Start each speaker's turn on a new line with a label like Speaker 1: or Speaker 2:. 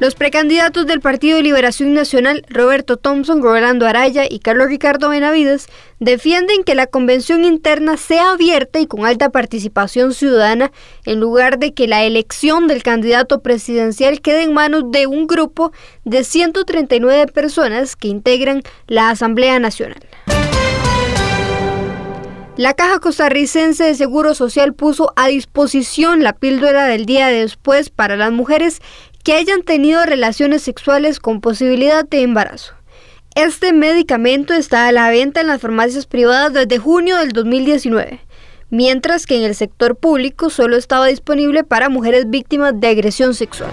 Speaker 1: Los precandidatos del Partido de Liberación Nacional, Roberto Thompson, Rolando Araya y Carlos Ricardo Benavides, defienden que la convención interna sea abierta y con alta participación ciudadana, en lugar de que la elección del candidato presidencial quede en manos de un grupo de 139 personas que integran la Asamblea Nacional. La Caja Costarricense de Seguro Social puso a disposición la píldora del día después para las mujeres que hayan tenido relaciones sexuales con posibilidad de embarazo. Este medicamento está a la venta en las farmacias privadas desde junio del 2019, mientras que en el sector público solo estaba disponible para mujeres víctimas de agresión sexual.